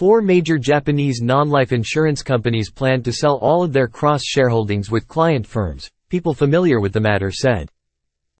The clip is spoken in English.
Four major Japanese non-life insurance companies planned to sell all of their cross-shareholdings with client firms, people familiar with the matter said.